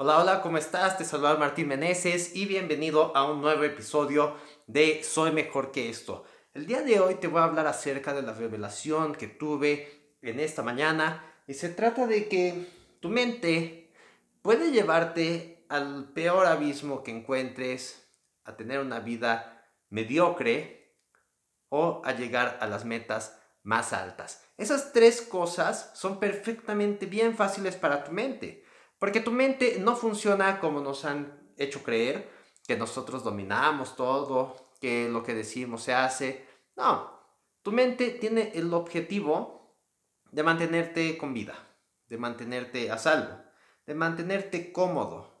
Hola, hola, ¿cómo estás? Te saluda Martín Meneses y bienvenido a un nuevo episodio de Soy mejor que esto. El día de hoy te voy a hablar acerca de la revelación que tuve en esta mañana y se trata de que tu mente puede llevarte al peor abismo que encuentres, a tener una vida mediocre o a llegar a las metas más altas. Esas tres cosas son perfectamente bien fáciles para tu mente. Porque tu mente no funciona como nos han hecho creer, que nosotros dominamos todo, que lo que decimos se hace. No, tu mente tiene el objetivo de mantenerte con vida, de mantenerte a salvo, de mantenerte cómodo.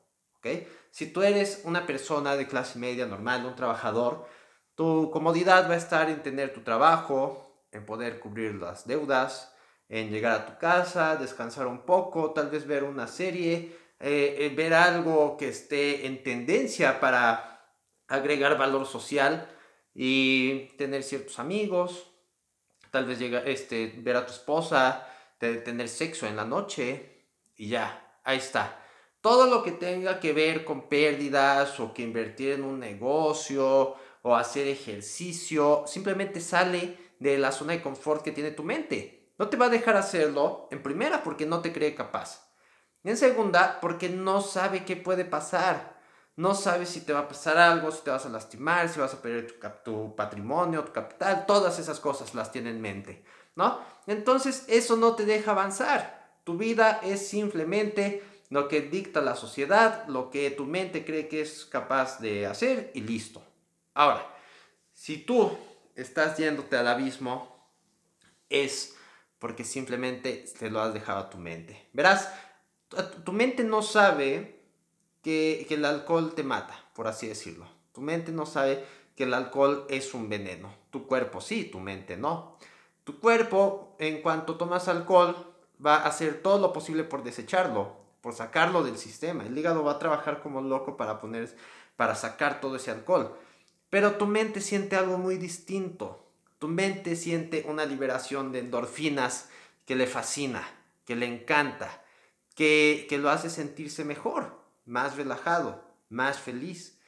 Si tú eres una persona de clase media normal, un trabajador, tu comodidad va a estar en tener tu trabajo, en poder cubrir las deudas, en llegar a tu casa, descansar un poco, tal vez ver una serie, eh, eh, ver algo que esté en tendencia para agregar valor social y tener ciertos amigos, tal vez llegar, este, ver a tu esposa, tener sexo en la noche y ya, ahí está. Todo lo que tenga que ver con pérdidas o que invertir en un negocio o hacer ejercicio, simplemente sale de la zona de confort que tiene tu mente. No te va a dejar hacerlo, en primera, porque no te cree capaz. En segunda, porque no sabe qué puede pasar. No sabe si te va a pasar algo, si te vas a lastimar, si vas a perder tu, patrimonio, tu capital. Todas esas cosas las tiene en mente, ¿no? Entonces, eso no te deja avanzar. Tu vida es simplemente lo que dicta la sociedad, lo que tu mente cree que es capaz de hacer y listo. Ahora, si tú estás yéndote al abismo, es porque simplemente te lo has dejado a tu mente. Verás, tu mente no sabe que, el alcohol te mata, por así decirlo. Tu mente no sabe que el alcohol es un veneno. Tu cuerpo sí, tu mente no. Tu cuerpo, en cuanto tomas alcohol, va a hacer todo lo posible por desecharlo, por sacarlo del sistema. El hígado va a trabajar como loco para poner, para sacar todo ese alcohol. Pero tu mente siente algo muy distinto. Tu mente siente una liberación de endorfinas que le fascina, que le encanta, que, lo hace sentirse mejor, más relajado, más feliz.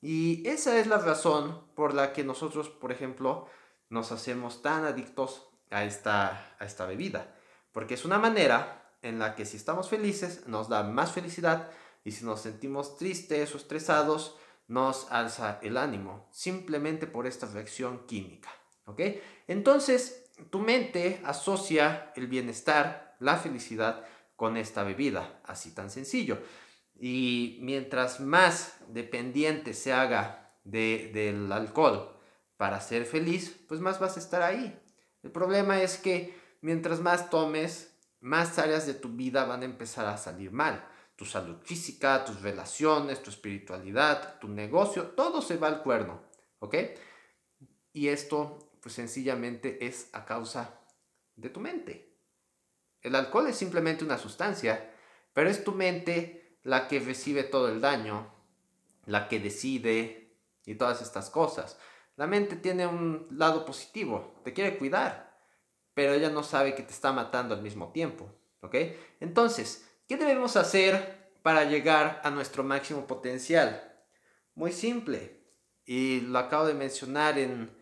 Y esa es la razón por la que nosotros, por ejemplo, nos hacemos tan adictos a esta, a esta bebida. Porque es una manera en la que si estamos felices nos da más felicidad y si nos sentimos tristes o estresados nos alza el ánimo, simplemente por esta reacción química. ¿Ok? Entonces, tu mente asocia el bienestar, la felicidad con esta bebida, así tan sencillo. Y mientras más dependiente se haga del alcohol para ser feliz, pues más vas a estar ahí. El problema es que mientras más tomes, más áreas de tu vida van a empezar a salir mal. Tu salud física, tus relaciones, tu espiritualidad, tu negocio, todo se va al cuerno. ¿Ok? Y esto pues sencillamente es a causa de tu mente. El alcohol es simplemente una sustancia, pero es tu mente la que recibe todo el daño, la que decide y todas estas cosas. La mente tiene un lado positivo, te quiere cuidar, pero ella no sabe que te está matando al mismo tiempo, ¿ok? Entonces, ¿qué debemos hacer para llegar a nuestro máximo potencial? Muy simple, y lo acabo de mencionar en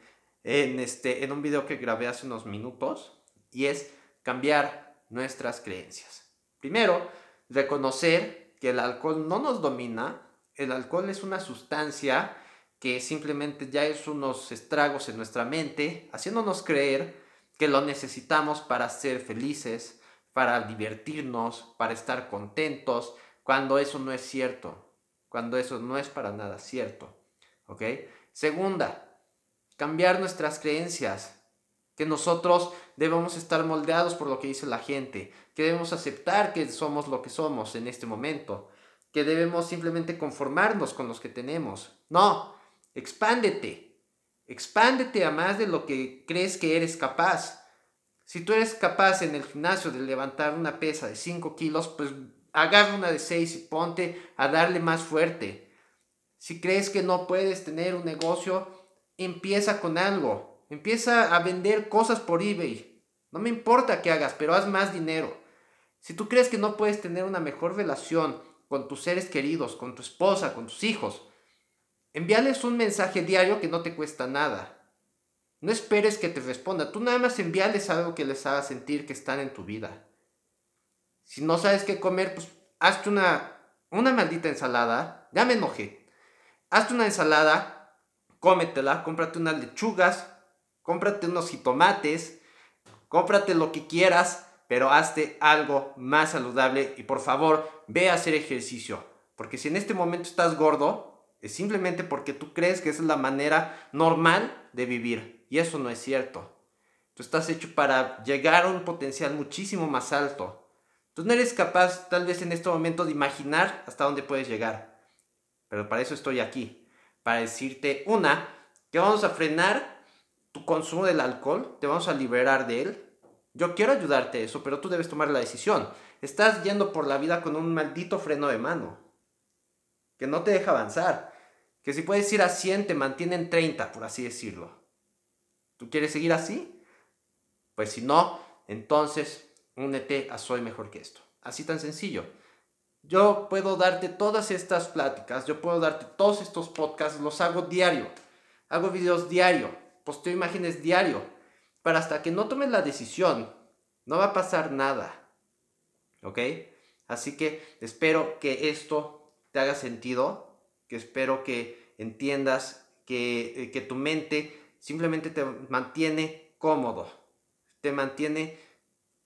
en, este, en un video que grabé hace unos minutos y es cambiar nuestras creencias. Primero, reconocer que el alcohol no nos domina, el alcohol es una sustancia que simplemente ya es unos estragos en nuestra mente, haciéndonos creer que lo necesitamos para ser felices, para divertirnos, para estar contentos, cuando eso no es cierto, cuando eso no es para nada cierto. ¿Ok? Segunda, cambiar nuestras creencias, que nosotros debemos estar moldeados por lo que dice la gente, que debemos aceptar que somos lo que somos en este momento, que debemos simplemente conformarnos con los que tenemos. No, expándete, expándete a más de lo que crees que eres capaz. Si tú eres capaz en el gimnasio de levantar una pesa de 5 kilos, pues agarra una de 6 y ponte a darle más fuerte. Si crees que no puedes tener un negocio, empieza con algo. Empieza a vender cosas por eBay. No me importa qué hagas, pero haz más dinero. Si tú crees que no puedes tener una mejor relación con tus seres queridos, con tu esposa, con tus hijos. Envíales un mensaje diario que no te cuesta nada. No esperes que te responda. Tú nada más envíales algo que les haga sentir que están en tu vida. Si no sabes qué comer, pues hazte una, una maldita ensalada. Ya me enojé. Hazte una ensalada, cómetela, cómprate unas lechugas, cómprate unos jitomates, cómprate lo que quieras, pero hazte algo más saludable y por favor ve a hacer ejercicio. Porque si en este momento estás gordo, es simplemente porque tú crees que es la manera normal de vivir. Y eso no es cierto. Tú estás hecho para llegar a un potencial muchísimo más alto. Tú no eres capaz tal vez en este momento de imaginar hasta dónde puedes llegar. Pero para eso estoy aquí. Para decirte, una, que vamos a frenar tu consumo del alcohol, te vamos a liberar de él yo quiero ayudarte a eso, pero tú debes tomar la decisión. Estás yendo por la vida con un maldito freno de mano que no te deja avanzar. Que si puedes ir a 100 te mantiene en 30, por así decirlo. ¿Tú quieres seguir así? Pues si no, entonces únete a Soy Mejor que esto. Así tan sencillo. Yo puedo darte todas estas pláticas, yo puedo darte todos estos podcasts, los hago diario. Hago videos diario, posteo imágenes diario pero hasta que no tomes la decisión, no va a pasar nada. ¿Ok? Así que espero que esto te haga sentido, que espero que entiendas que, eh, que tu mente simplemente te mantiene cómodo, te mantiene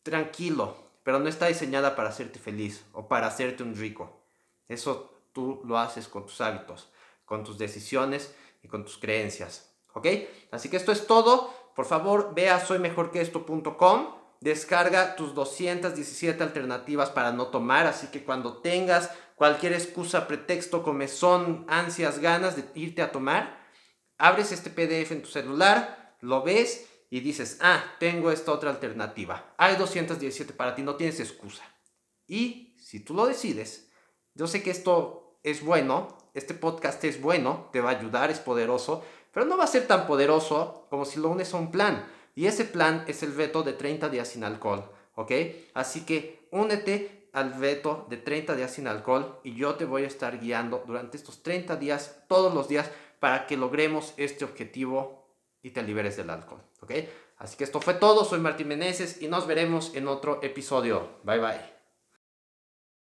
tranquilo, pero no está diseñada para hacerte feliz o para hacerte un rico. Eso tú lo haces con tus hábitos, con tus decisiones y con tus creencias. ¿Ok? Así que esto es todo por favor ve a soymejorqueesto.com, descarga tus 217 alternativas para no tomar, así que cuando tengas cualquier excusa, pretexto, comezón, ansias, ganas de irte a tomar, abres este PDF en tu celular, lo ves y dices, ah, tengo esta otra alternativa. Hay 217 para ti, no tienes excusa. Y si tú lo decides, yo sé que esto es bueno, este podcast es bueno, te va a ayudar, es poderoso, pero no va a ser tan poderoso como si lo unes a un plan. Y ese plan es el veto de 30 días sin alcohol, ¿ok? Así que únete al veto de 30 días sin alcohol y yo te voy a estar guiando durante estos 30 días, todos los días, para que logremos este objetivo y te liberes del alcohol, ¿ok? Así que esto fue todo, soy Martín Meneses y nos veremos en otro episodio. Bye bye.